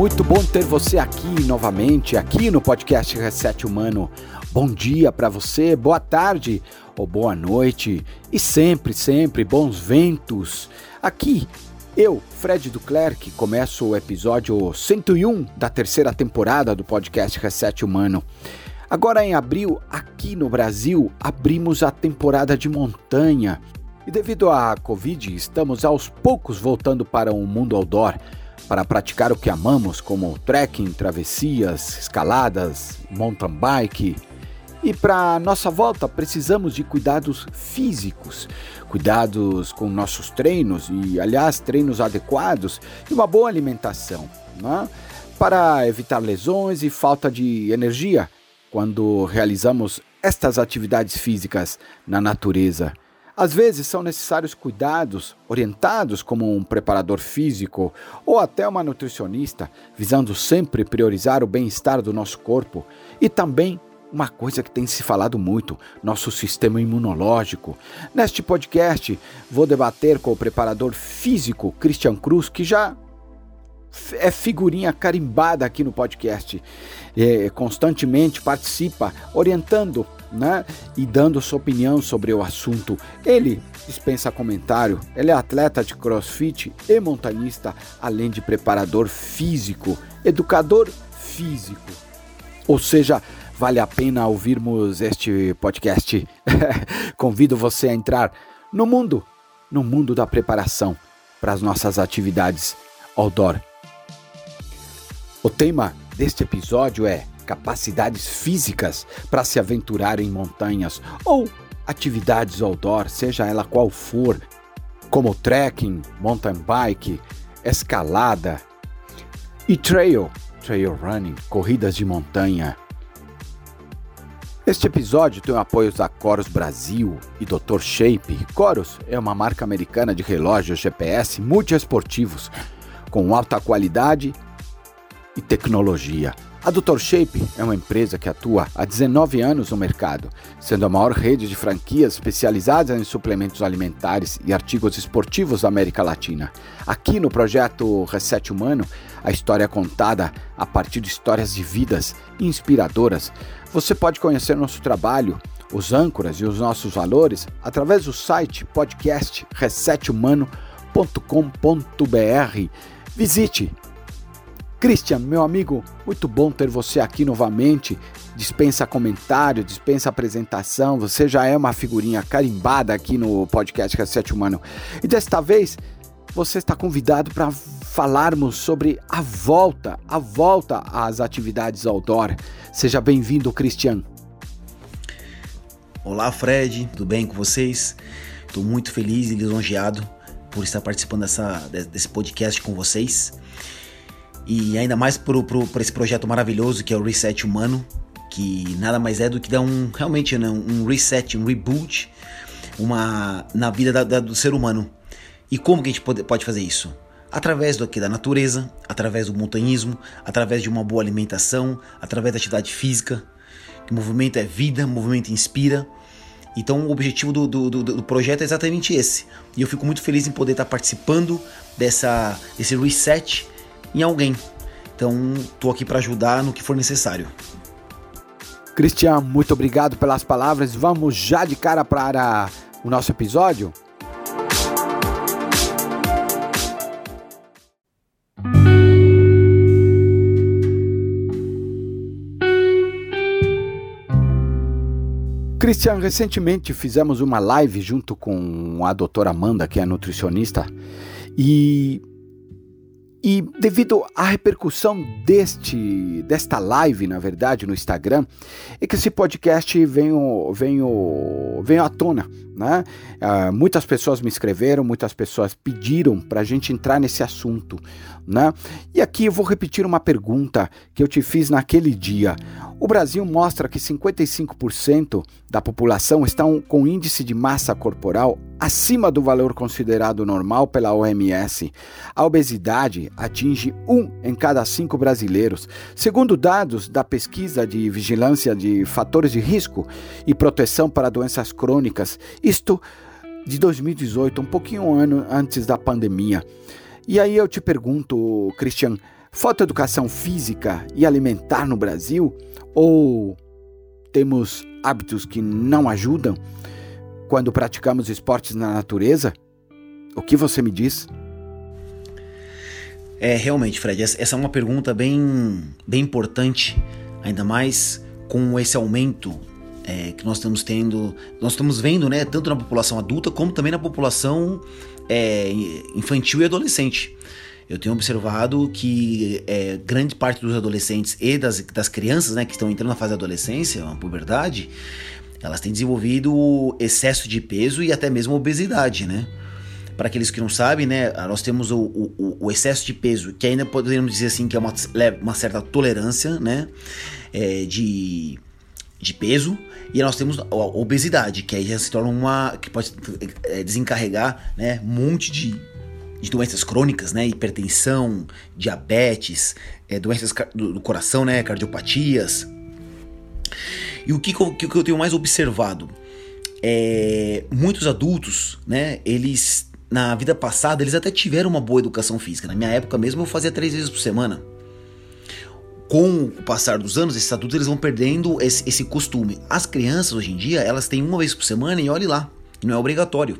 Muito bom ter você aqui novamente, aqui no podcast Reset Humano. Bom dia para você, boa tarde ou boa noite e sempre, sempre bons ventos. Aqui eu, Fred Duclerc, começo o episódio 101 da terceira temporada do podcast Reset Humano. Agora em abril, aqui no Brasil, abrimos a temporada de montanha. E devido à Covid, estamos aos poucos voltando para o mundo outdoor para praticar o que amamos, como trekking, travessias, escaladas, mountain bike. E para nossa volta precisamos de cuidados físicos, cuidados com nossos treinos e, aliás, treinos adequados e uma boa alimentação, né? para evitar lesões e falta de energia quando realizamos estas atividades físicas na natureza. Às vezes são necessários cuidados orientados como um preparador físico ou até uma nutricionista, visando sempre priorizar o bem-estar do nosso corpo e também uma coisa que tem se falado muito, nosso sistema imunológico. Neste podcast, vou debater com o preparador físico Christian Cruz, que já é figurinha carimbada aqui no podcast. É, constantemente participa, orientando né, e dando sua opinião sobre o assunto. Ele dispensa comentário, ele é atleta de crossfit e montanista, além de preparador físico, educador físico. Ou seja, vale a pena ouvirmos este podcast. Convido você a entrar no mundo, no mundo da preparação para as nossas atividades outdoor o tema deste episódio é capacidades físicas para se aventurar em montanhas ou atividades outdoor, seja ela qual for, como trekking, mountain bike, escalada e trail, trail running, corridas de montanha. Este episódio tem o apoio da Coros Brasil e Dr. Shape. Coros é uma marca americana de relógios GPS multiesportivos com alta qualidade e tecnologia. A Dr. Shape é uma empresa que atua há 19 anos no mercado, sendo a maior rede de franquias especializadas em suplementos alimentares e artigos esportivos da América Latina. Aqui no projeto Reset Humano, a história é contada a partir de histórias de vidas inspiradoras. Você pode conhecer nosso trabalho, os âncoras e os nossos valores através do site podcast resethumano.com.br. Visite Christian, meu amigo, muito bom ter você aqui novamente. Dispensa comentário, dispensa apresentação. Você já é uma figurinha carimbada aqui no podcast Reset Humano. E desta vez você está convidado para falarmos sobre a volta, a volta às atividades outdoor. Seja bem-vindo, Christian. Olá, Fred, tudo bem com vocês? Estou muito feliz e lisonjeado por estar participando dessa, desse podcast com vocês. E ainda mais por esse projeto maravilhoso que é o Reset Humano, que nada mais é do que dar um realmente né, um reset, um reboot uma, na vida da, da, do ser humano. E como que a gente pode, pode fazer isso? Através do aqui da natureza, através do montanhismo, através de uma boa alimentação, através da atividade física. Que movimento é vida, movimento inspira. Então o objetivo do, do, do, do, projeto é exatamente esse. E eu fico muito feliz em poder estar participando dessa, desse reset em alguém. Então, estou aqui para ajudar no que for necessário. Cristian, muito obrigado pelas palavras. Vamos já de cara para o nosso episódio? Cristian, recentemente fizemos uma live junto com a doutora Amanda, que é nutricionista, e e devido à repercussão deste, desta live, na verdade, no Instagram, é que esse podcast veio, veio, veio à tona. Né? Uh, muitas pessoas me escreveram, muitas pessoas pediram para a gente entrar nesse assunto. Né? E aqui eu vou repetir uma pergunta que eu te fiz naquele dia. O Brasil mostra que 55% da população estão com índice de massa corporal acima do valor considerado normal pela OMS. A obesidade atinge um em cada cinco brasileiros. Segundo dados da pesquisa de vigilância de fatores de risco e proteção para doenças crônicas, isto de 2018, um pouquinho ano antes da pandemia. E aí eu te pergunto, Christian, Falta educação física e alimentar no Brasil? Ou temos hábitos que não ajudam quando praticamos esportes na natureza? O que você me diz? É, realmente, Fred, essa é uma pergunta bem, bem importante, ainda mais com esse aumento é, que nós estamos tendo, nós estamos vendo, né, tanto na população adulta como também na população é, infantil e adolescente. Eu tenho observado que é, grande parte dos adolescentes e das, das crianças, né, que estão entrando na fase da adolescência, a puberdade, elas têm desenvolvido excesso de peso e até mesmo obesidade, né? Para aqueles que não sabem, né, nós temos o, o, o, excesso de peso, que ainda podemos dizer assim que é uma, uma certa tolerância, né, é, de, de peso, e nós temos a obesidade, que aí já se torna uma. que pode é, desencarregar né, um monte de, de doenças crônicas, né? Hipertensão, diabetes, é, doenças do, coração, né? Cardiopatias. E o que, que, eu, que eu tenho mais observado? É, muitos adultos, né? Eles na vida passada eles até tiveram uma boa educação física. Na minha época mesmo eu fazia três vezes por semana com o passar dos anos, esses adultos eles vão perdendo esse, esse costume. As crianças hoje em dia, elas têm uma vez por semana e olhe lá, não é obrigatório.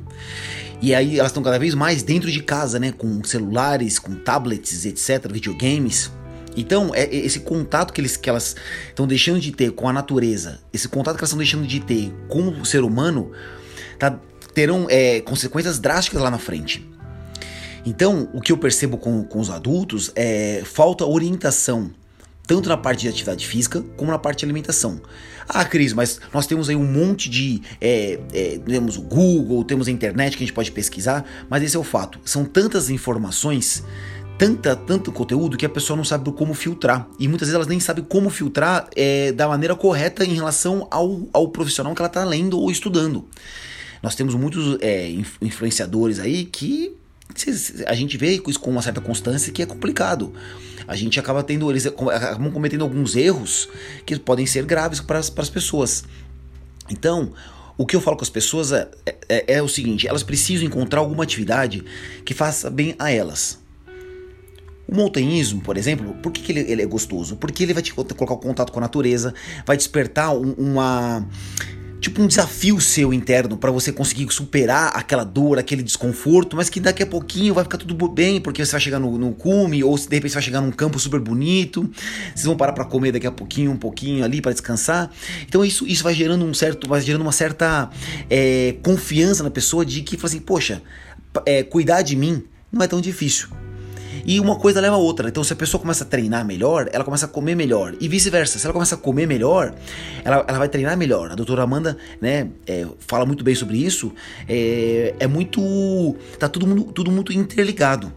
E aí elas estão cada vez mais dentro de casa, né, com celulares, com tablets, etc, videogames. Então, é, é esse contato que, eles, que elas estão deixando de ter com a natureza, esse contato que elas estão deixando de ter com o ser humano, tá, terão é, consequências drásticas lá na frente. Então, o que eu percebo com, com os adultos é falta orientação tanto na parte de atividade física como na parte de alimentação. Ah, Cris, mas nós temos aí um monte de. É, é, temos o Google, temos a internet que a gente pode pesquisar, mas esse é o fato. São tantas informações, tanta, tanto conteúdo que a pessoa não sabe como filtrar. E muitas vezes elas nem sabem como filtrar é, da maneira correta em relação ao, ao profissional que ela está lendo ou estudando. Nós temos muitos é, influenciadores aí que a gente vê com uma certa constância que é complicado a gente acaba tendo, eles acabam cometendo alguns erros que podem ser graves para as pessoas. Então, o que eu falo com as pessoas é, é, é, o seguinte: elas precisam encontrar alguma atividade que faça bem a elas. O montanhismo, por exemplo, por que, que ele, ele, é gostoso? Porque ele vai te colocar o contato com a natureza, vai despertar um, uma tipo um desafio seu interno para você conseguir superar aquela dor, aquele desconforto, mas que daqui a pouquinho vai ficar tudo bem, porque você vai chegar no, no cume, ou de repente você vai chegar num campo super bonito, vocês vão parar para comer daqui a pouquinho, um pouquinho ali para descansar. Então isso, isso vai gerando um certo, vai gerando uma certa é, confiança na pessoa de que, assim, poxa, é, cuidar de mim não é tão difícil. E uma coisa leva a outra. Então, se a pessoa começa a treinar melhor, ela começa a comer melhor. E vice-versa. Se ela começa a comer melhor, ela, ela vai treinar melhor. A doutora Amanda né, é, fala muito bem sobre isso. É, é muito. Tá tudo, mundo, tudo muito interligado.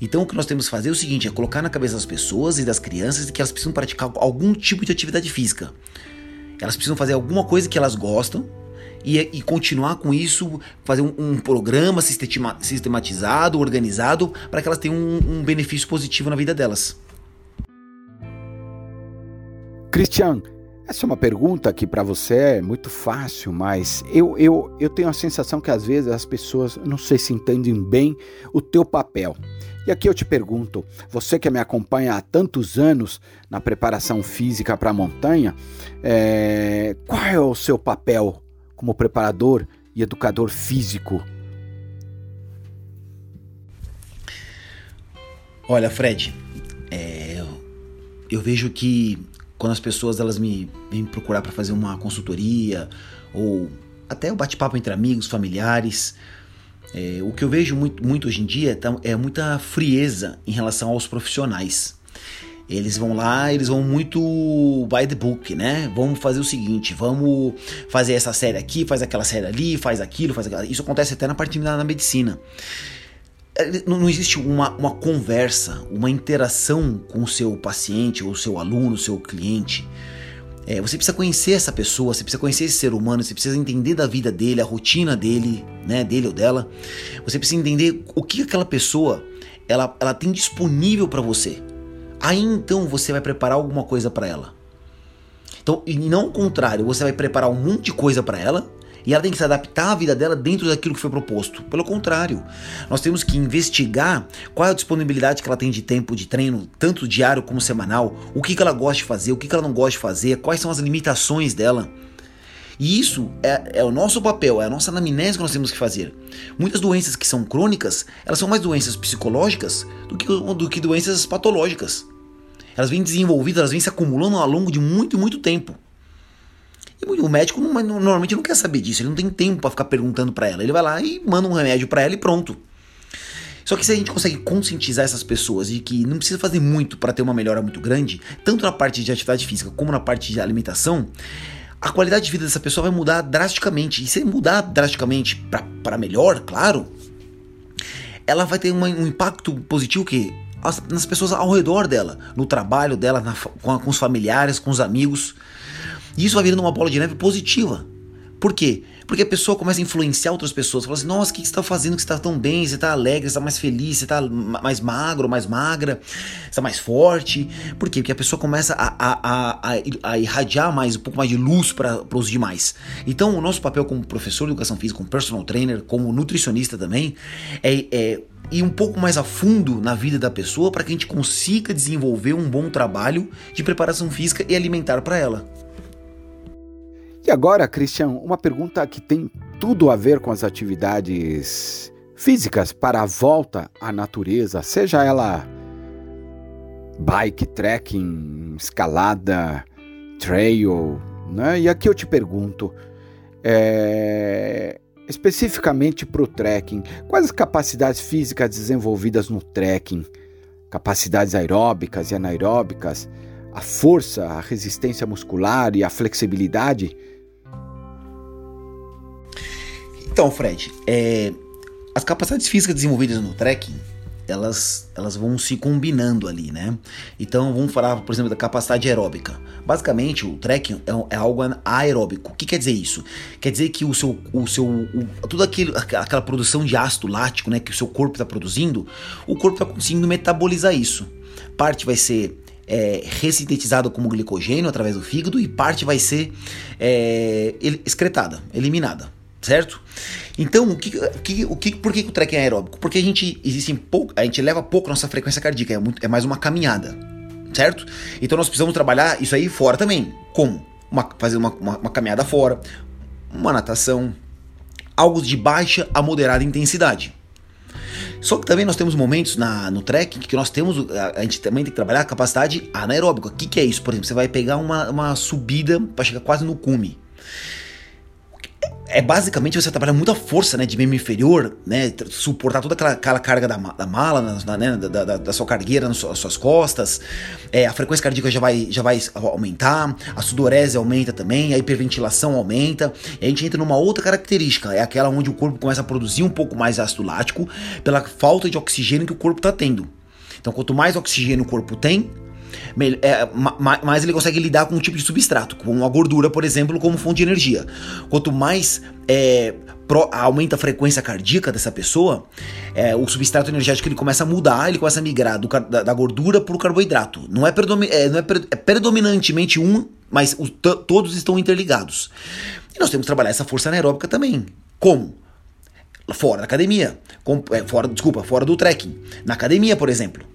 Então o que nós temos que fazer é o seguinte: é colocar na cabeça das pessoas e das crianças que elas precisam praticar algum tipo de atividade física. Elas precisam fazer alguma coisa que elas gostam, e, e continuar com isso, fazer um, um programa sistematizado, organizado, para que elas tenham um, um benefício positivo na vida delas. Christian, essa é uma pergunta que para você é muito fácil, mas eu, eu, eu tenho a sensação que às vezes as pessoas não sei se entendem bem o teu papel. E aqui eu te pergunto, você que me acompanha há tantos anos na preparação física para a montanha, é, qual é o seu papel como preparador e educador físico? Olha, Fred, é, eu vejo que quando as pessoas elas me vêm procurar para fazer uma consultoria ou até o um bate-papo entre amigos, familiares, é, o que eu vejo muito, muito hoje em dia é muita frieza em relação aos profissionais. Eles vão lá, eles vão muito by the book, né? Vamos fazer o seguinte, vamos fazer essa série aqui, faz aquela série ali, faz aquilo, faz aquilo. Isso acontece até na parte da na medicina. É, não, existe uma, uma conversa, uma interação com o seu paciente, ou seu aluno, seu cliente. É, você precisa conhecer essa pessoa, você precisa conhecer esse ser humano, você precisa entender da vida dele, a rotina dele, né, dele ou dela. Você precisa entender o que aquela pessoa ela, ela tem disponível para você. Aí então você vai preparar alguma coisa para ela. Então, e não o contrário, você vai preparar um monte de coisa para ela E ela tem que se adaptar à vida dela dentro daquilo que foi proposto. Pelo contrário, nós temos que investigar qual é a disponibilidade que ela tem de tempo de treino, tanto diário como semanal, o que, que ela gosta de fazer, o que, que ela não gosta de fazer, quais são as limitações dela. E isso é, é, o nosso papel, é a nossa anamnese que nós temos que fazer. Muitas doenças que são crônicas, elas são mais doenças psicológicas do que, do que doenças patológicas. Elas vêm desenvolvidas, elas vêm se acumulando ao longo de muito, muito tempo. E o médico não, normalmente não quer saber disso, ele não tem tempo para ficar perguntando para ela. Ele vai lá e manda um remédio para ela e pronto. Só que se a gente consegue conscientizar essas pessoas de que não precisa fazer muito para ter uma melhora muito grande, tanto na parte de atividade física como na parte de alimentação, a qualidade de vida dessa pessoa vai mudar drasticamente. E se mudar drasticamente para melhor, claro, ela vai ter uma, um impacto positivo que nas pessoas ao redor dela, no trabalho dela, na, com, com os familiares, com os amigos. E isso vai virando uma bola de neve positiva. Por quê? Porque a pessoa começa a influenciar outras pessoas. Fala assim: nossa, o que você está fazendo que você está tão bem? Você está alegre, você está mais feliz, você está mais magro, mais magra, você está mais forte. Por quê? Porque a pessoa começa a, a, a, a irradiar mais, um pouco mais de luz para os demais. Então, o nosso papel como professor de educação física, como personal trainer, como nutricionista também, é, é ir um pouco mais a fundo na vida da pessoa para que a gente consiga desenvolver um bom trabalho de preparação física e alimentar para ela. E agora, Christian, uma pergunta que tem tudo a ver com as atividades físicas para a volta à natureza, seja ela bike, trekking, escalada, trail, né? E aqui eu te pergunto, é, especificamente para o trekking, quais as capacidades físicas desenvolvidas no trekking? Capacidades aeróbicas e anaeróbicas, a força, a resistência muscular e a flexibilidade? Então, Fred, é, as capacidades físicas desenvolvidas no trekking, elas, elas vão se combinando ali, né? Então, vamos falar, por exemplo, da capacidade aeróbica. Basicamente, o trekking é, é algo aeróbico. O que quer dizer isso? Quer dizer que o seu, o seu, o, tudo aquilo, aquela produção de ácido lático, né, que o seu corpo está produzindo, o corpo está conseguindo metabolizar isso. Parte vai ser é, ressintetizado como glicogênio através do fígado e parte vai ser é, excretada, eliminada certo? Então, o que, que, o que, por que o trekking é aeróbico? Porque a gente existe pouco, a gente leva pouco nossa frequência cardíaca, é, muito, é mais uma caminhada, certo? Então nós precisamos trabalhar isso aí fora também. Como? Uma, fazer uma, uma, uma caminhada fora, uma natação, algo de baixa a moderada intensidade. Só que também nós temos momentos na, no trekking que nós temos, a, a gente também tem que trabalhar a capacidade anaeróbica. O que, que é isso? Por exemplo, você vai pegar uma, uma subida para chegar quase no cume é basicamente você trabalhar muita força, né, de membro inferior, né, suportar toda aquela, aquela carga da, da mala, na, né, da, da, da, sua cargueira nas suas, suas costas, é, a frequência cardíaca já vai, já vai aumentar, a sudorese aumenta também, a hiperventilação aumenta, e a gente entra numa outra característica, é aquela onde o corpo começa a produzir um pouco mais ácido lático pela falta de oxigênio que o corpo está tendo. Então, quanto mais oxigênio o corpo tem, é, mais ele consegue lidar com um tipo de substrato, com a gordura, por exemplo, como fonte de energia. Quanto mais é, pro, aumenta a frequência cardíaca dessa pessoa, é, o substrato energético ele começa a mudar, ele começa a migrar do, da, da, gordura para o carboidrato. Não, é, é, não é, é, predominantemente um, mas o, todos estão interligados. E nós temos que trabalhar essa força anaeróbica também. Como? Fora da academia. Com, fora, desculpa, fora do trekking. Na academia, por exemplo.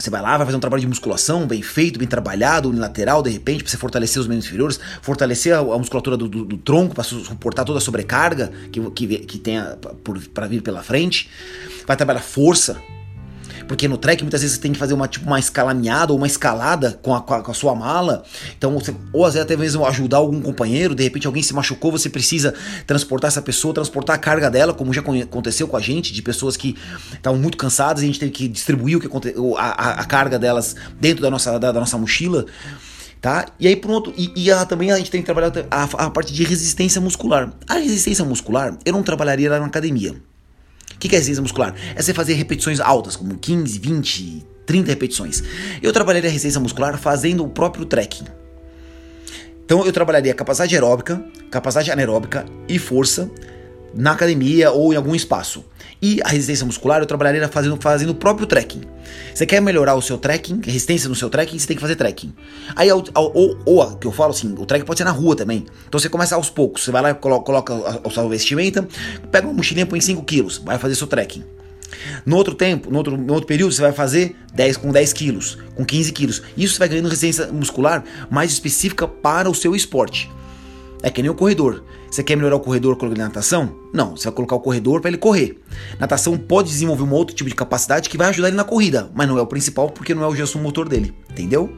Você vai lá, vai fazer um trabalho de musculação bem feito, bem trabalhado, unilateral, de repente, para você fortalecer os membros inferiores, fortalecer a, a musculatura do, do, do tronco para suportar toda a sobrecarga que, que, que tem para vir pela frente. Vai trabalhar força, porque no trek muitas vezes você tem que fazer uma tipo uma escalameada ou uma escalada com a, com a, sua mala. Então, você, ou às vezes até mesmo ajudar algum companheiro, de repente alguém se machucou, você precisa transportar essa pessoa, transportar a carga dela, como já aconteceu com a gente, de pessoas que estavam muito cansadas e a gente teve que distribuir o que a, a, a carga delas dentro da nossa, da, da nossa mochila tá? E aí pronto, e, e a, também a gente tem que trabalhar a, a, parte de resistência muscular. A resistência muscular eu não trabalharia lá na academia. Que, que é resistência muscular? É você fazer repetições altas, como 15, 20, 30 repetições. Eu trabalharia a resistência muscular fazendo o próprio trekking. Então eu trabalharia capacidade aeróbica, capacidade anaeróbica e força na academia ou em algum espaço. E a resistência muscular eu trabalharia fazendo, fazendo o próprio trekking. Você quer melhorar o seu trekking, resistência no seu trekking, você tem que fazer trekking. Aí, ou, ou, ou que eu falo assim, o trekking pode ser na rua também. Então você começa aos poucos, você vai lá, coloca, coloca a, sua vestimenta, pega uma mochilinha, põe 5 quilos, vai fazer seu trekking. No outro tempo, no outro, no outro período, você vai fazer 10 com 10 quilos, com 15 quilos. Isso você vai ganhando resistência muscular mais específica para o seu esporte. É que nem o corredor. Você quer melhorar o corredor a natação? Não, você vai colocar o corredor para ele correr. Natação pode desenvolver um outro tipo de capacidade que vai ajudar ele na corrida, mas não é o principal porque não é o gesto motor dele, entendeu?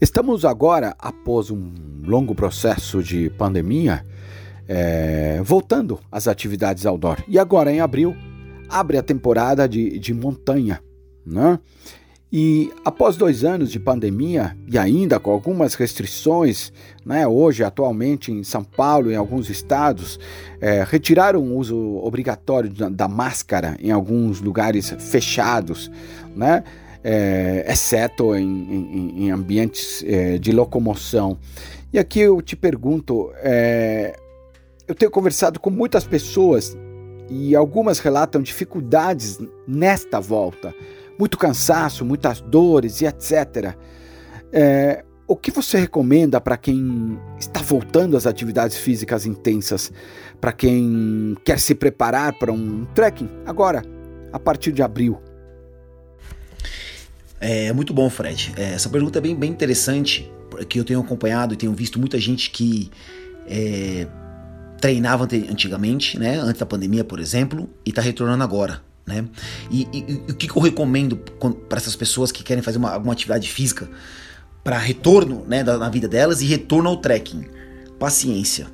Estamos agora, após um longo processo de pandemia, é, voltando às atividades outdoor. E agora, em abril, abre a temporada de, de montanha. Né? E após dois anos de pandemia e ainda com algumas restrições, né, hoje, atualmente em São Paulo em alguns estados, é, retiraram o uso obrigatório da, da, máscara em alguns lugares fechados, né, é, exceto em, em, em ambientes é, de locomoção. E aqui eu te pergunto: é, eu tenho conversado com muitas pessoas e algumas relatam dificuldades nesta volta muito cansaço, muitas dores e etc. É, o que você recomenda para quem está voltando às atividades físicas intensas, para quem quer se preparar para um trekking agora, a partir de abril? É muito bom, Fred. É, essa pergunta é bem, bem interessante, porque eu tenho acompanhado e tenho visto muita gente que é, treinava antigamente, né, antes da pandemia, por exemplo, e está retornando agora. Né? E, e, e o que, eu recomendo para essas pessoas que querem fazer uma, alguma atividade física para retorno né, da, na vida delas e retorno ao trekking? Paciência.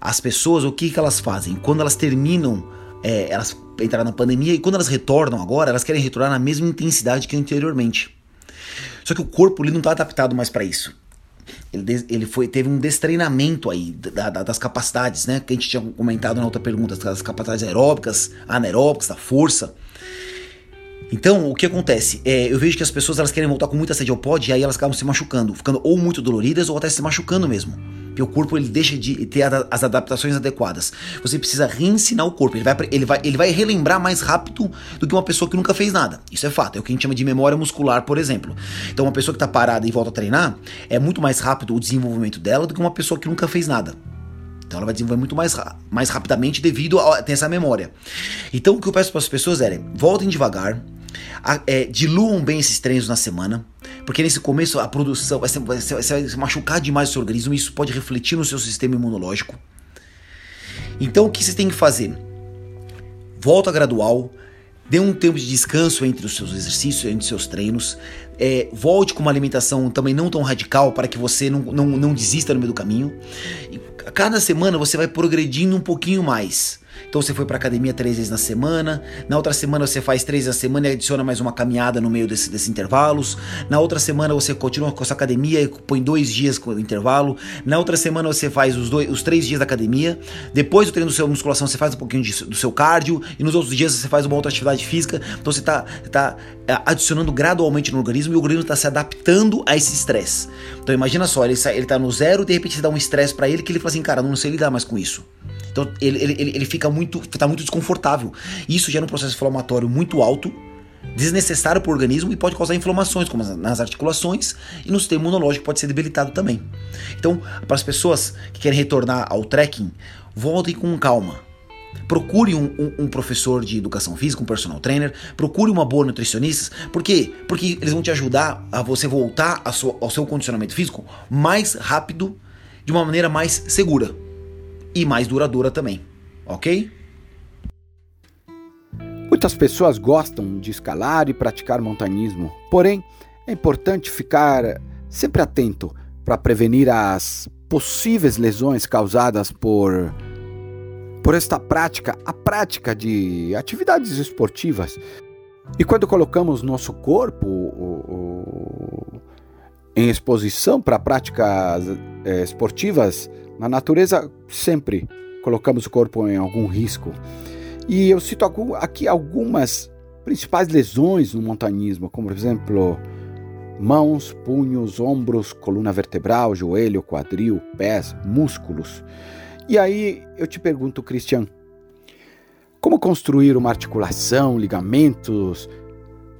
As pessoas, o que, que elas fazem? Quando elas terminam, é, elas entraram na pandemia e quando elas retornam agora, elas querem retornar na mesma intensidade que anteriormente. Só que o corpo ele não está adaptado mais para isso. Ele, ele foi, teve um destreinamento aí da, da, das capacidades, né? Que a gente tinha comentado na outra pergunta, das capacidades aeróbicas, anaeróbicas, da força. Então, o que acontece? É, eu vejo que as pessoas elas querem voltar com muita sede ao pod e aí elas acabam se machucando, ficando ou muito doloridas ou até se machucando mesmo. Porque o corpo ele deixa de ter as adaptações adequadas. Você precisa reensinar o corpo. Ele vai, ele, vai, ele vai relembrar mais rápido do que uma pessoa que nunca fez nada. Isso é fato. É o que a gente chama de memória muscular, por exemplo. Então, uma pessoa que está parada e volta a treinar, é muito mais rápido o desenvolvimento dela do que uma pessoa que nunca fez nada. Então ela vai desenvolver muito mais, mais rapidamente devido a ter essa memória. Então o que eu peço para as pessoas é voltem devagar, é, diluam bem esses treinos na semana, porque nesse começo a produção vai, vai, vai se machucar demais o seu organismo e isso pode refletir no seu sistema imunológico. Então o que você tem que fazer? Volta gradual, dê um tempo de descanso entre os seus exercícios, entre os seus treinos, é, volte com uma alimentação também não tão radical para que você não, não, não desista no meio do caminho. E cada semana você vai progredindo um pouquinho mais. Então você foi para academia três vezes na semana, na outra semana você faz três na semana e adiciona mais uma caminhada no meio desse, desses intervalos. Na outra semana você continua com a sua academia e põe dois dias com o intervalo. Na outra semana você faz os, dois, os três dias da academia. Depois do treino do seu musculação você faz um pouquinho de, do seu cardio e nos outros dias você faz uma outra atividade física. Então você está tá adicionando gradualmente no organismo e o organismo está se adaptando a esse estresse. Então imagina só, ele, ele tá no zero e de repente você dá um estresse para ele que ele fala assim, cara, não sei lidar mais com isso. Então ele, ele, ele fica muito, tá muito desconfortável. Isso gera um processo inflamatório muito alto, desnecessário para o organismo e pode causar inflamações, como nas articulações e no sistema imunológico pode ser debilitado também. Então, para as pessoas que querem retornar ao trekking, voltem com calma. Procure um, um, um, professor de educação física, um personal trainer, procure uma boa nutricionista. Por quê? Porque eles vão te ajudar a você voltar ao seu condicionamento físico mais rápido, de uma maneira mais segura e mais duradoura também, ok? Muitas pessoas gostam de escalar e praticar montanismo, porém é importante ficar sempre atento para prevenir as possíveis lesões causadas por por esta prática, a prática de atividades esportivas. E quando colocamos nosso corpo o, o, em exposição para práticas é, esportivas, na natureza, sempre colocamos o corpo em algum risco. E eu cito aqui algumas principais lesões no montanismo, como por exemplo, mãos, punhos, ombros, coluna vertebral, joelho, quadril, pés, músculos. E aí eu te pergunto, Cristian, como construir uma articulação, ligamentos,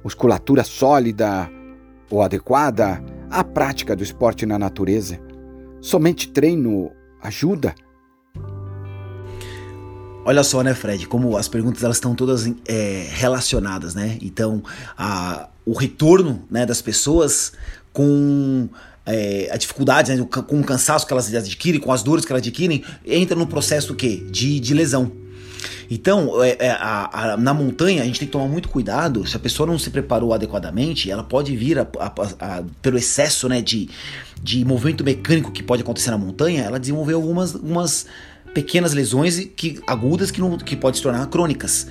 musculatura sólida ou adequada à prática do esporte na natureza? Somente treino ajuda? Olha só, né, Fred, como as perguntas elas estão todas é, relacionadas, né? Então, a, o retorno né, das pessoas com é, a dificuldade, né, com o cansaço que elas adquirem, com as dores que elas adquirem, entra no processo do quê? De, de lesão. Então, é, é, a, a, na montanha, a gente tem que tomar muito cuidado. Se a pessoa não se preparou adequadamente, ela pode vir a, pelo excesso né, de, de movimento mecânico que pode acontecer na montanha, ela desenvolver algumas, pequenas lesões que, agudas que, não, que podem se tornar crônicas.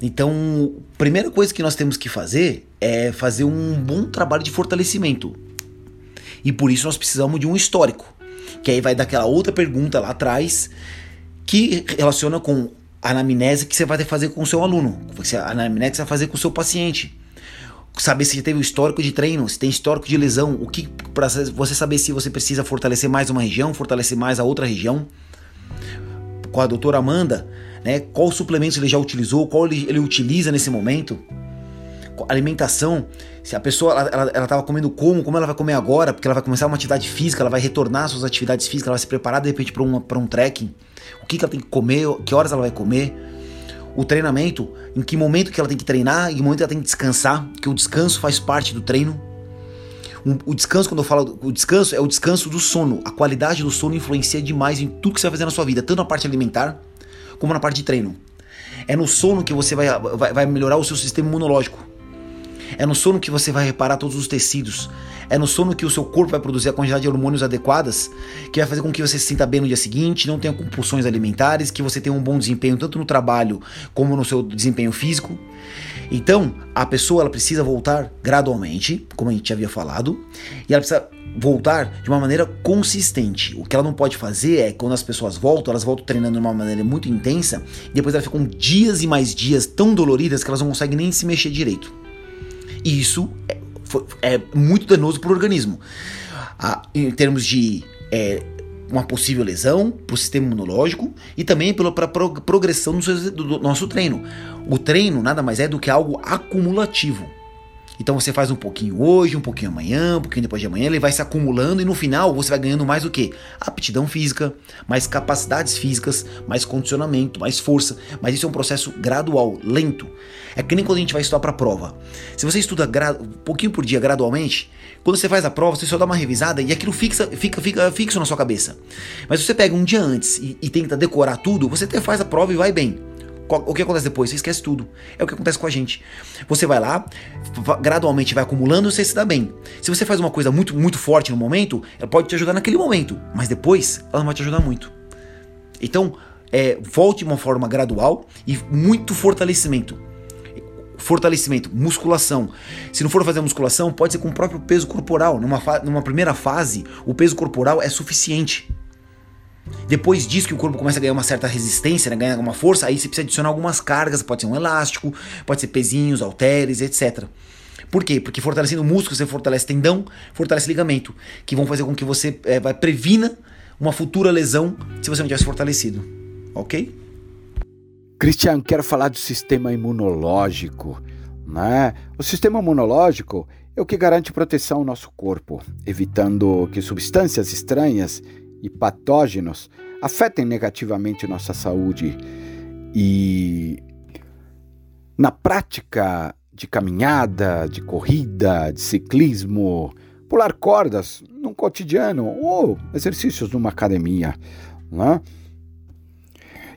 Então, primeira coisa que nós temos que fazer é fazer um bom trabalho de fortalecimento. E por isso nós precisamos de um histórico. Que aí vai daquela outra pergunta lá atrás que relaciona com a anamnese que você vai fazer com o seu aluno. A anamnese que você vai fazer com o seu paciente. Saber se teve o histórico de treino, se tem histórico de lesão, o que para você saber se você precisa fortalecer mais uma região, fortalecer mais a outra região com a doutora Amanda, né? Qual suplementos ele já utilizou, qual ele, ele utiliza nesse momento. Alimentação, se a pessoa ela, ela, ela tava comendo como, como ela vai comer agora, porque ela vai começar uma atividade física, ela vai retornar às suas atividades físicas, ela vai se preparar de repente para um trekking. O que, que ela tem que comer, que horas ela vai comer. O treinamento, em que momento que ela tem que treinar e que momento ela tem que descansar, que o descanso faz parte do treino. O descanso, quando eu falo o descanso, é o descanso do sono. A qualidade do sono influencia demais em tudo que você vai fazer na sua vida, tanto na parte alimentar como na parte de treino. É no sono que você vai, vai, vai melhorar o seu sistema imunológico. É no sono que você vai reparar todos os tecidos. É no sono que o seu corpo vai produzir a quantidade de hormônios adequadas, que vai fazer com que você se sinta bem no dia seguinte, não tenha compulsões alimentares, que você tenha um bom desempenho tanto no trabalho como no seu desempenho físico. Então, a pessoa ela precisa voltar gradualmente, como a gente havia falado, e ela precisa voltar de uma maneira consistente. O que ela não pode fazer é quando as pessoas voltam, elas voltam treinando de uma maneira muito intensa, e depois elas ficam dias e mais dias tão doloridas que elas não conseguem nem se mexer direito. E isso é, é muito danoso para o organismo. Ah, em termos de é, uma possível lesão para o sistema imunológico e também para a progressão do, do nosso treino. O treino nada mais é do que algo acumulativo. Então você faz um pouquinho hoje, um pouquinho amanhã, um pouquinho depois de amanhã, ele vai se acumulando e no final você vai ganhando mais o que? Aptidão física, mais capacidades físicas, mais condicionamento, mais força. Mas isso é um processo gradual, lento. É que nem quando a gente vai estudar para prova. Se você estuda um pouquinho por dia gradualmente, quando você faz a prova, você só dá uma revisada e aquilo fixa, fica, fica fixo na sua cabeça. Mas se você pega um dia antes e, e tenta decorar tudo, você até faz a prova e vai bem. O que acontece depois? Você esquece tudo. É o que acontece com a gente. Você vai lá, gradualmente vai acumulando e você se dá bem. Se você faz uma coisa muito, muito forte no momento, ela pode te ajudar naquele momento, mas depois ela não vai te ajudar muito. Então, é, volte de uma forma gradual e muito fortalecimento. Fortalecimento, musculação. Se não for fazer musculação, pode ser com o próprio peso corporal. Numa, numa primeira fase, o peso corporal é suficiente. Depois disso que o corpo começa a ganhar uma certa resistência, né, ganhar uma força, aí você precisa adicionar algumas cargas, pode ser um elástico, pode ser pezinhos, halteres, etc. Por quê? Porque fortalecendo o músculo, você fortalece tendão, fortalece ligamento, que vão fazer com que você é, previna uma futura lesão se você não tivesse fortalecido. Ok? Cristian, quero falar do sistema imunológico. Né? O sistema imunológico é o que garante proteção ao nosso corpo, evitando que substâncias estranhas e patógenos afetem negativamente nossa saúde. E na prática de caminhada, de corrida, de ciclismo, pular cordas no cotidiano ou exercícios numa academia. Né?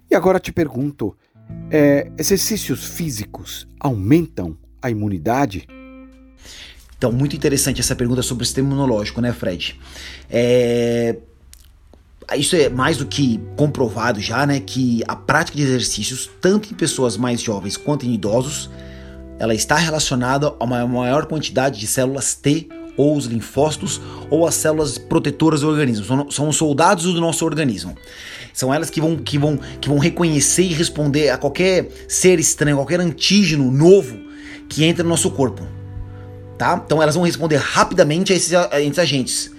E agora te pergunto: é, exercícios físicos aumentam a imunidade? Então, muito interessante essa pergunta sobre o sistema imunológico, né, Fred? É, isso é mais do que comprovado já, né, que a prática de exercícios, tanto em pessoas mais jovens quanto em idosos, ela está relacionada a uma maior quantidade de células T ou os linfócitos ou as células protetoras do organismo. São, são os soldados do nosso organismo. São elas que vão, que, vão, que vão reconhecer e responder a qualquer ser estranho, qualquer antígeno novo que entra no nosso corpo. Tá? Então elas vão responder rapidamente a esses, a esses agentes.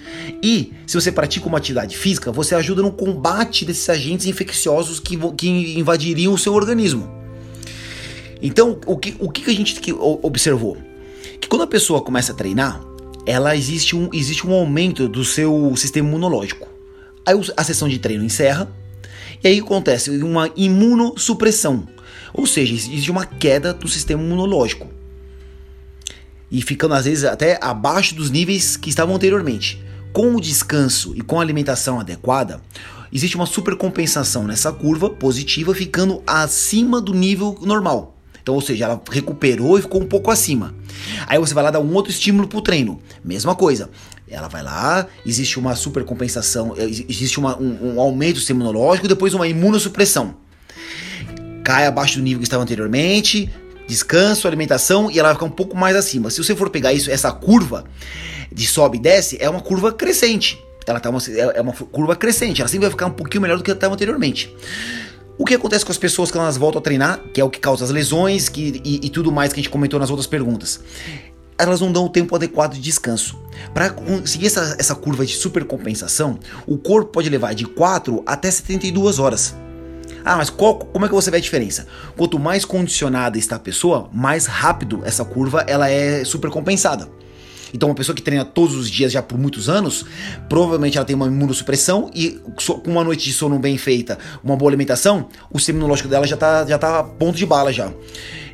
E se você pratica uma atividade física, você ajuda no combate desses agentes infecciosos que, que invadiriam o seu organismo. Então, o que, o que a gente observou? Que quando a pessoa começa a treinar, ela existe um, existe um aumento do seu sistema imunológico. Aí a sessão de treino encerra, e aí acontece uma imunossupressão, ou seja, existe uma queda do sistema imunológico. E ficando às vezes até abaixo dos níveis que estavam anteriormente. Com o descanso e com a alimentação adequada, existe uma supercompensação nessa curva positiva, ficando acima do nível normal. Então, ou seja, ela recuperou e ficou um pouco acima. Aí você vai lá dar um outro estímulo pro treino. Mesma coisa. Ela vai lá, existe uma supercompensação, existe uma, um, um aumento imunológico, depois uma imunossupressão. Cai abaixo do nível que estava anteriormente, descanso, alimentação e ela vai ficar um pouco mais acima. Se você for pegar isso, essa curva, de sobe e desce é uma curva crescente. Ela tá uma, é, é uma curva crescente, ela sempre vai ficar um pouquinho melhor do que ela estava anteriormente. O que acontece com as pessoas quando elas voltam a treinar, que é o que causa as lesões que, e, e tudo mais que a gente comentou nas outras perguntas? Elas não dão o tempo adequado de descanso. Para conseguir essa, essa curva de supercompensação, o corpo pode levar de 4 até 72 horas. Ah, mas qual, como é que você vê a diferença? Quanto mais condicionada está a pessoa, mais rápido essa curva ela é supercompensada. Então, uma pessoa que treina todos os dias já por muitos anos, provavelmente ela tem uma imunossupressão e com uma noite de sono bem feita, uma boa alimentação, o sistema imunológico dela já tá, já tá a ponto de bala já.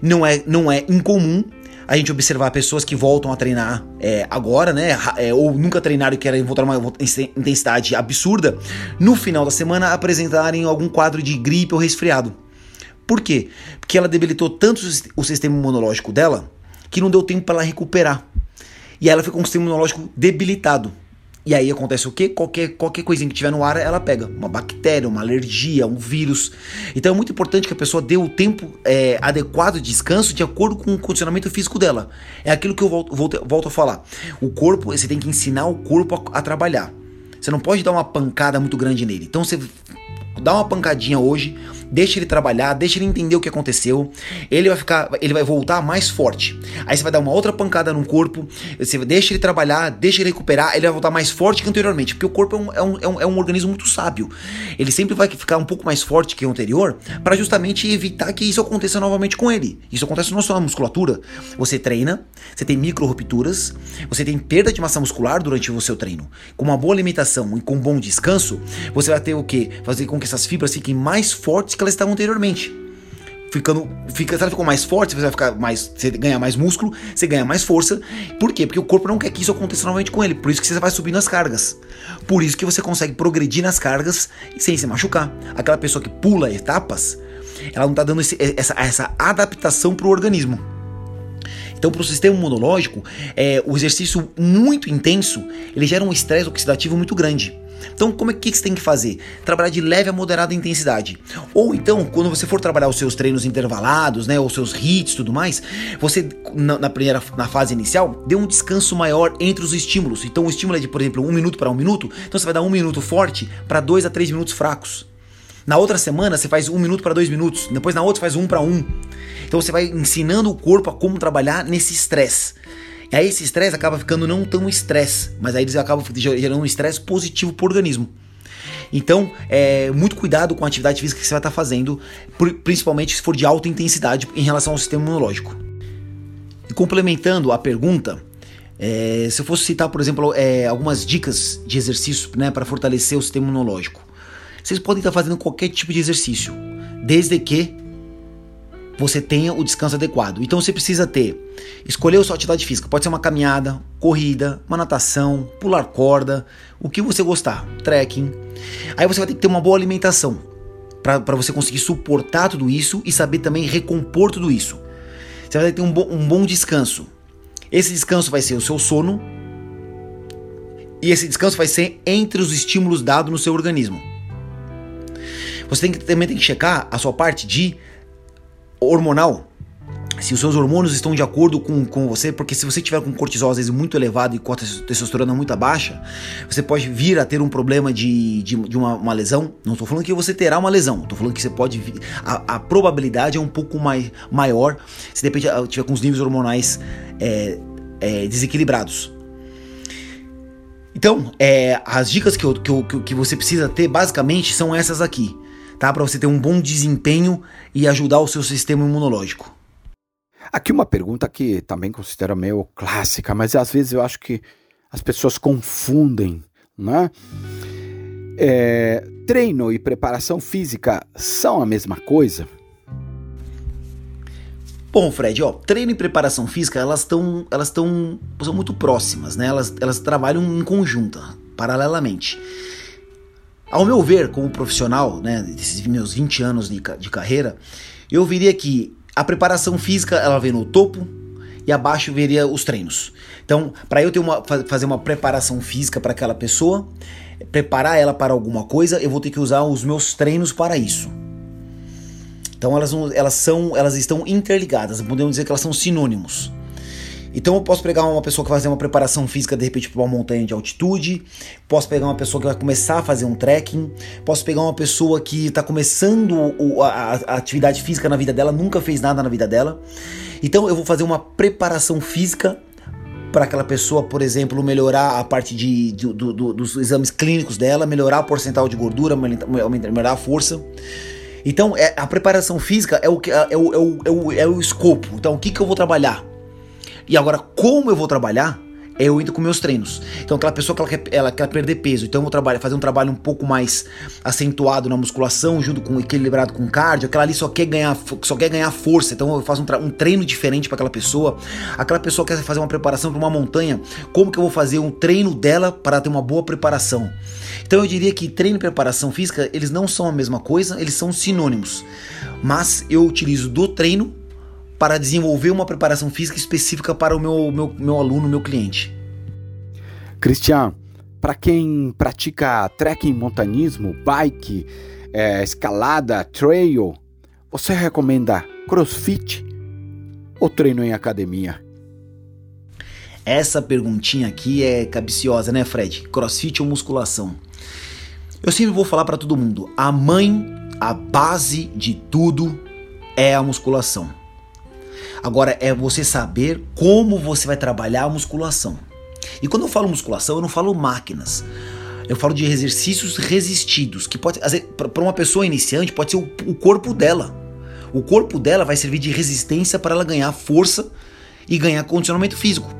Não é, não é incomum a gente observar pessoas que voltam a treinar é, agora, né? É, ou nunca treinaram e querem voltar a uma intensidade absurda, no final da semana apresentarem algum quadro de gripe ou resfriado. Por quê? Porque ela debilitou tanto o sistema imunológico dela que não deu tempo para ela recuperar. E ela fica com o sistema imunológico debilitado. E aí acontece o quê? Qualquer, qualquer coisinha que tiver no ar, ela pega. Uma bactéria, uma alergia, um vírus. Então é muito importante que a pessoa dê o tempo é, adequado de descanso de acordo com o condicionamento físico dela. É aquilo que eu volto, volto, volto a falar. O corpo, você tem que ensinar o corpo a, a trabalhar. Você não pode dar uma pancada muito grande nele. Então você dá uma pancadinha hoje, deixa ele trabalhar, deixa ele entender o que aconteceu. Ele vai ficar, ele vai voltar mais forte. Aí você vai dar uma outra pancada no corpo, você deixa ele trabalhar, deixa ele recuperar, ele vai voltar mais forte que anteriormente, porque o corpo é um, é um, é um, é organismo muito sábio. Ele sempre vai ficar um pouco mais forte que o anterior para justamente evitar que isso aconteça novamente com ele. Isso acontece na sua musculatura. Você treina, você tem micro rupturas, você tem perda de massa muscular durante o seu treino. Com uma boa alimentação e com um bom descanso, você vai ter o que? Fazer com que essas fibras fiquem mais fortes que elas estavam anteriormente. Ficando, fica, se ela ficou mais forte, você vai ficar mais, você ganha mais músculo, você ganha mais força. Por quê? Porque o corpo não quer que isso aconteça novamente com ele. Por isso que você vai subindo as cargas. Por isso que você consegue progredir nas cargas sem se machucar. Aquela pessoa que pula etapas, ela não está dando esse, essa, essa adaptação para o organismo. Então, para o sistema imunológico, é, o exercício muito intenso ele gera um estresse oxidativo muito grande. Então, como é que, você tem que fazer? Trabalhar de leve a moderada intensidade. Ou então, quando você for trabalhar os seus treinos intervalados, né, os seus hits tudo mais, você na, na, primeira na fase inicial dê um descanso maior entre os estímulos. Então, o estímulo é de, por exemplo, um minuto para um minuto. Então, você vai dar um minuto forte para dois a três minutos fracos. Na outra semana você faz um minuto para dois minutos, depois na outra faz um para um. Então você vai ensinando o corpo a como trabalhar nesse estresse. E aí esse estresse acaba ficando não tão estresse, mas aí eles acabam gerando um estresse positivo para o organismo. Então, é, muito cuidado com a atividade física que você vai estar fazendo, principalmente se for de alta intensidade em relação ao sistema imunológico. E complementando a pergunta, é, se eu fosse citar, por exemplo, é, algumas dicas de exercício né, para fortalecer o sistema imunológico, vocês podem estar fazendo qualquer tipo de exercício, desde que você tenha o descanso adequado. Então você precisa ter, escolher a sua atividade física. Pode ser uma caminhada, corrida, uma natação, pular corda, o que você gostar, trekking. Aí você vai ter que ter uma boa alimentação para você conseguir suportar tudo isso e saber também recompor tudo isso. Você vai ter um, bo um bom descanso. Esse descanso vai ser o seu sono. E esse descanso vai ser entre os estímulos dados no seu organismo. Você tem que, também tem que checar a sua parte de hormonal, se os seus hormônios estão de acordo com, com você, porque se você tiver com cortisol às vezes muito elevado e com a testosterona muito baixa, você pode vir a ter um problema de, de, de uma, uma, lesão. Não estou falando que você terá uma lesão, estou falando que você pode vir, a, a, probabilidade é um pouco mais, maior se de ah, tiver com os níveis hormonais é, é, desequilibrados. Então, é, as dicas que, eu, que, eu, que você precisa ter basicamente são essas aqui, tá? Para você ter um bom desempenho e ajudar o seu sistema imunológico. Aqui uma pergunta que também considero meio clássica, mas às vezes eu acho que as pessoas confundem, né? É, treino e preparação física são a mesma coisa? Bom, Fred, ó, treino e preparação física, elas estão elas estão são muito próximas, né? Elas, elas trabalham em conjunto, paralelamente. Ao meu ver, como profissional, né, desses meus 20 anos de, de carreira, eu diria que a preparação física, ela vem no topo e abaixo veria os treinos. Então, para eu ter uma, fazer uma preparação física para aquela pessoa, preparar ela para alguma coisa, eu vou ter que usar os meus treinos para isso. Então elas, elas são, elas estão interligadas, podemos dizer que elas são sinônimos. Então eu posso pegar uma pessoa que vai fazer uma preparação física de repente para uma montanha de altitude, posso pegar uma pessoa que vai começar a fazer um trekking, posso pegar uma pessoa que está começando a, atividade física na vida dela, nunca fez nada na vida dela. Então eu vou fazer uma preparação física para aquela pessoa, por exemplo, melhorar a parte de, de do, do, dos exames clínicos dela, melhorar a porcentagem de gordura, melhorar a força. Então, é, a preparação física é o, é, o, é, o, é, o, é o escopo. Então, o que, que eu vou trabalhar? E agora, como eu vou trabalhar? É eu indo com meus treinos. Então, aquela pessoa que ela quer, ela quer perder peso, então eu vou trabalhar, fazer um trabalho um pouco mais acentuado na musculação, junto com equilibrado com cardio. Aquela ali só quer ganhar, só quer ganhar força, então eu faço um, um treino diferente para aquela pessoa. Aquela pessoa quer fazer uma preparação para uma montanha, como que eu vou fazer um treino dela para ter uma boa preparação? Então eu diria que treino e preparação física, eles não são a mesma coisa, eles são sinônimos. Mas eu utilizo do treino para desenvolver uma preparação física específica para o meu, meu, meu aluno, meu cliente. Cristian, para quem pratica trekking, montanismo, bike, é, escalada, trail, você recomenda crossfit ou treino em academia? Essa perguntinha aqui é cabiciosa, né, Fred? Crossfit ou musculação? Eu sempre vou falar para todo mundo: a mãe, a base de tudo é a musculação. Agora é você saber como você vai trabalhar a musculação. E quando eu falo musculação, eu não falo máquinas. Eu falo de exercícios resistidos, que pode para uma pessoa iniciante pode ser o, o corpo dela. O corpo dela vai servir de resistência para ela ganhar força e ganhar condicionamento físico.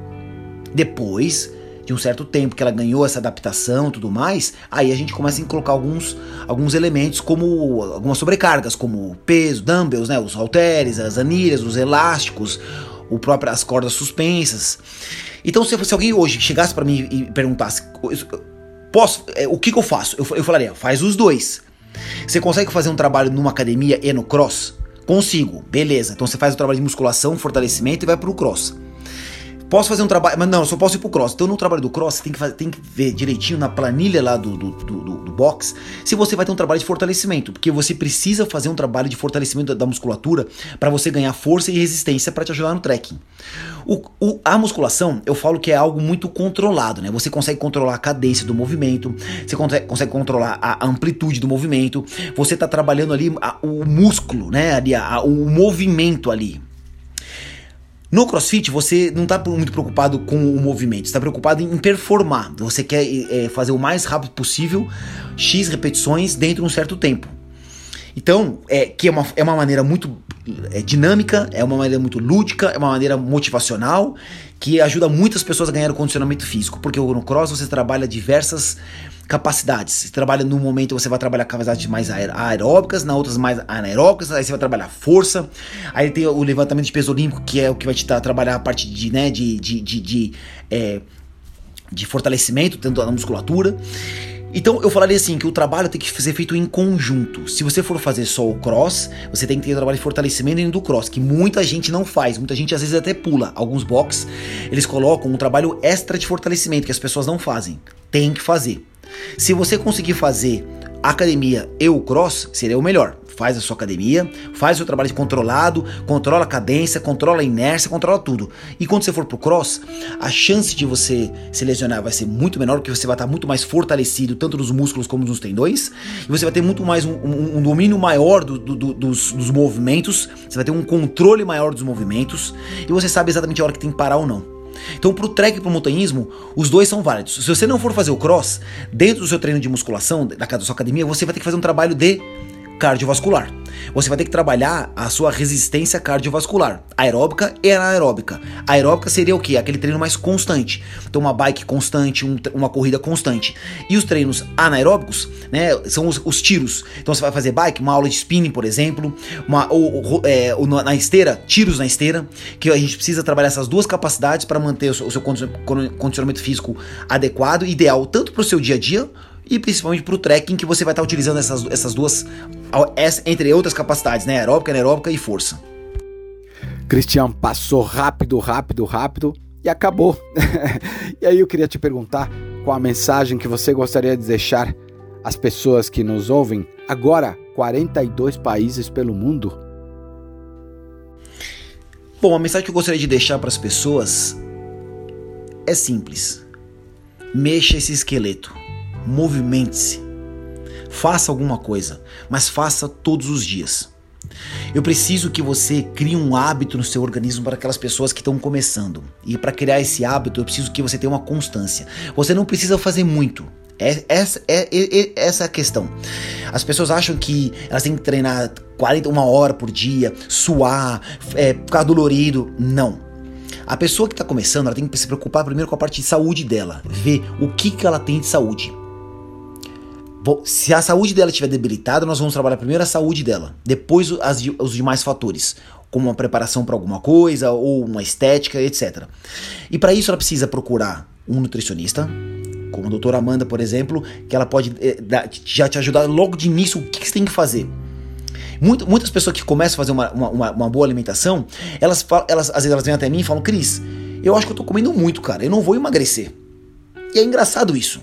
Depois, de um certo tempo que ela ganhou essa adaptação tudo mais, aí a gente começa a colocar alguns, alguns elementos como algumas sobrecargas, como peso, dumbbells, né, os halteres, as anilhas, os elásticos, o próprio, as cordas suspensas. Então, se, se alguém hoje chegasse para mim e perguntasse, posso, é, o que, que eu faço? Eu, eu falaria, faz os dois. Você consegue fazer um trabalho numa academia e no cross? Consigo, beleza. Então você faz o trabalho de musculação, fortalecimento e vai pro cross. Posso fazer um trabalho, mas não, eu só posso ir pro cross. Então no trabalho do cross, você tem que, fazer, tem que ver direitinho na planilha lá do, do, do, do, box se você vai ter um trabalho de fortalecimento, porque você precisa fazer um trabalho de fortalecimento da, da musculatura para você ganhar força e resistência para te ajudar no trekking. O, o, a musculação, eu falo que é algo muito controlado, né? Você consegue controlar a cadência do movimento, você consegue, consegue controlar a amplitude do movimento, você tá trabalhando ali a, o músculo, né? Ali, a, a, o movimento ali. No CrossFit, você não está muito preocupado com o movimento, está preocupado em performar. Você quer é, fazer o mais rápido possível, X repetições dentro de um certo tempo. Então, é, que é uma, é uma maneira muito é, dinâmica, é uma maneira muito lúdica, é uma maneira motivacional, que ajuda muitas pessoas a ganhar o condicionamento físico, porque no cross você trabalha diversas capacidades. Você trabalha no momento você vai trabalhar capacidades mais aeróbicas, na outras mais anaeróbicas, aí você vai trabalhar força. Aí tem o levantamento de peso olímpico, que é o que vai te dar, trabalhar a parte de, né, de, de, de, de, é, de fortalecimento, tanto da musculatura. Então eu falaria assim que o trabalho tem que ser feito em conjunto. Se você for fazer só o cross, você tem que ter o trabalho de fortalecimento dentro do cross, que muita gente não faz, muita gente às vezes até pula. Alguns box, eles colocam um trabalho extra de fortalecimento que as pessoas não fazem. Tem que fazer. Se você conseguir fazer academia e o cross, seria o melhor. Faz a sua academia, faz o seu trabalho controlado, controla a cadência, controla a inércia, controla tudo. E quando você for pro cross, a chance de você se lesionar vai ser muito menor, porque você vai estar muito mais fortalecido, tanto nos músculos como nos tendões, e você vai ter muito mais um, um, um domínio maior do, do, do, dos, dos movimentos, você vai ter um controle maior dos movimentos, e você sabe exatamente a hora que tem que parar ou não. Então, pro trek e pro montanhismo, os dois são válidos. Se você não for fazer o cross, dentro do seu treino de musculação, da sua academia, você vai ter que fazer um trabalho de cardiovascular. Você vai ter que trabalhar a sua resistência cardiovascular, aeróbica e anaeróbica. Aeróbica seria o que? Aquele treino mais constante. Então, uma bike constante, um, uma corrida constante. E os treinos anaeróbicos, né, são os, os, tiros. Então, você vai fazer bike, uma aula de spinning, por exemplo, uma, ou, ou, é, ou na esteira, tiros na esteira, que a gente precisa trabalhar essas duas capacidades para manter o seu, o seu condicionamento físico adequado, ideal tanto para o seu dia a dia e principalmente para o trekking que você vai estar tá utilizando essas, essas duas, entre outras capacidades, né? Aeróbica, anaeróbica e força. Cristian passou rápido, rápido, rápido e acabou. e aí eu queria te perguntar qual a mensagem que você gostaria de deixar às pessoas que nos ouvem agora, 42 países pelo mundo. Bom, a mensagem que eu gostaria de deixar para as pessoas é simples. Mexa esse esqueleto movimente-se. Faça alguma coisa, mas faça todos os dias. Eu preciso que você crie um hábito no seu organismo para aquelas pessoas que estão começando. E para criar esse hábito, eu preciso que você tenha uma constância. Você não precisa fazer muito. É, essa, é, é, é, essa é a questão. As pessoas acham que elas têm que treinar 40, uma hora por dia, suar, é, ficar dolorido. Não. A pessoa que está começando, ela tem que se preocupar primeiro com a parte de saúde dela, ver o que, que ela tem de saúde. Se a saúde dela estiver debilitada, nós vamos trabalhar primeiro a saúde dela, depois as, os demais fatores, como uma preparação para alguma coisa ou uma estética, etc. E para isso ela precisa procurar um nutricionista, como a doutora Amanda, por exemplo, que ela pode eh, já te ajudar logo de início o que, que você tem que fazer. Muito, muitas pessoas que começam a fazer uma, uma, uma, boa alimentação, elas, elas às vezes elas vêm até mim e falam, Cris, eu acho que eu tô comendo muito, cara, eu não vou emagrecer. E é engraçado isso.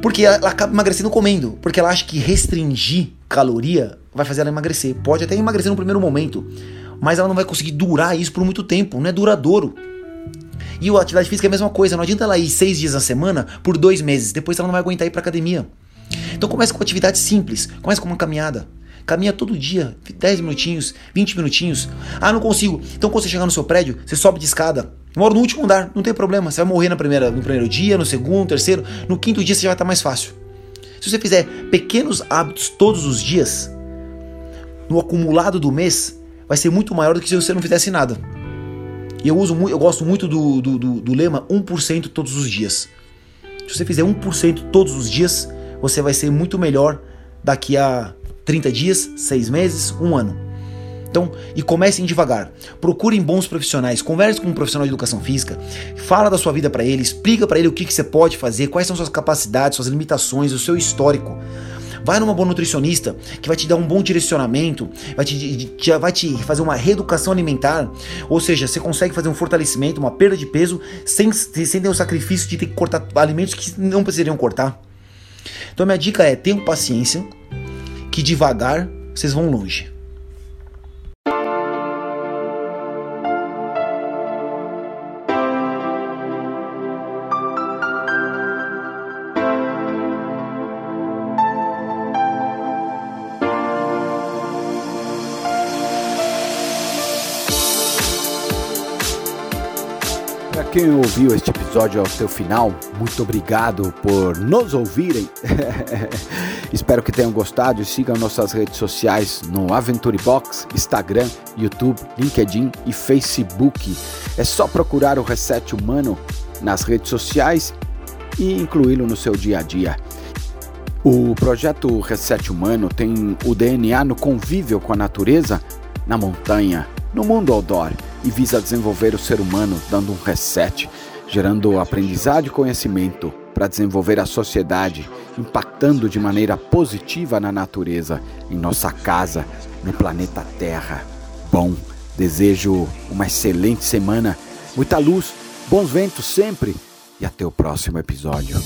Porque ela acaba emagrecendo comendo. Porque ela acha que restringir caloria vai fazer ela emagrecer. Pode até emagrecer no primeiro momento. Mas ela não vai conseguir durar isso por muito tempo. Não é duradouro. E a atividade física é a mesma coisa. Não adianta ela ir seis dias na semana por dois meses. Depois ela não vai aguentar ir pra academia. Então comece com atividade simples. Comece com uma caminhada. Caminha todo dia, 10 minutinhos, 20 minutinhos. Ah, não consigo. Então quando você chegar no seu prédio, você sobe de escada. Moro no último andar, não tem problema. Você vai morrer na primeira, no primeiro dia, no segundo, terceiro. No quinto dia você já vai estar mais fácil. Se você fizer pequenos hábitos todos os dias, no acumulado do mês, vai ser muito maior do que se você não fizesse nada. E eu uso eu gosto muito do, do, do, do lema 1% todos os dias. Se você fizer 1% todos os dias, você vai ser muito melhor daqui a 30 dias, 6 meses, um ano. Então, e comecem devagar. Procurem bons profissionais, converse com um profissional de educação física, fala da sua vida para ele, explica para ele o que, que você pode fazer, quais são suas capacidades, suas limitações, o seu histórico. Vai numa boa nutricionista que vai te dar um bom direcionamento, vai te, vai te fazer uma reeducação alimentar, ou seja, você consegue fazer um fortalecimento, uma perda de peso sem, sem ter o sacrifício de ter que cortar alimentos que não precisariam cortar. Então, minha dica é: tenham paciência, que devagar vocês vão longe. Quem ouviu este episódio ao seu final, muito obrigado por nos ouvirem. Espero que tenham gostado e sigam nossas redes sociais no Aventure Box, Instagram, YouTube, LinkedIn e Facebook. É só procurar o Reset Humano nas redes sociais e incluí-lo no seu dia a dia. O projeto Reset Humano tem o DNA no convívio com a natureza, na montanha, no mundo outdoor e visa desenvolver o ser humano dando um reset, gerando aprendizado e conhecimento para desenvolver a sociedade, impactando de maneira positiva na natureza, em nossa casa, no planeta Terra. Bom, desejo uma excelente semana, muita luz, bons ventos sempre e até o próximo episódio.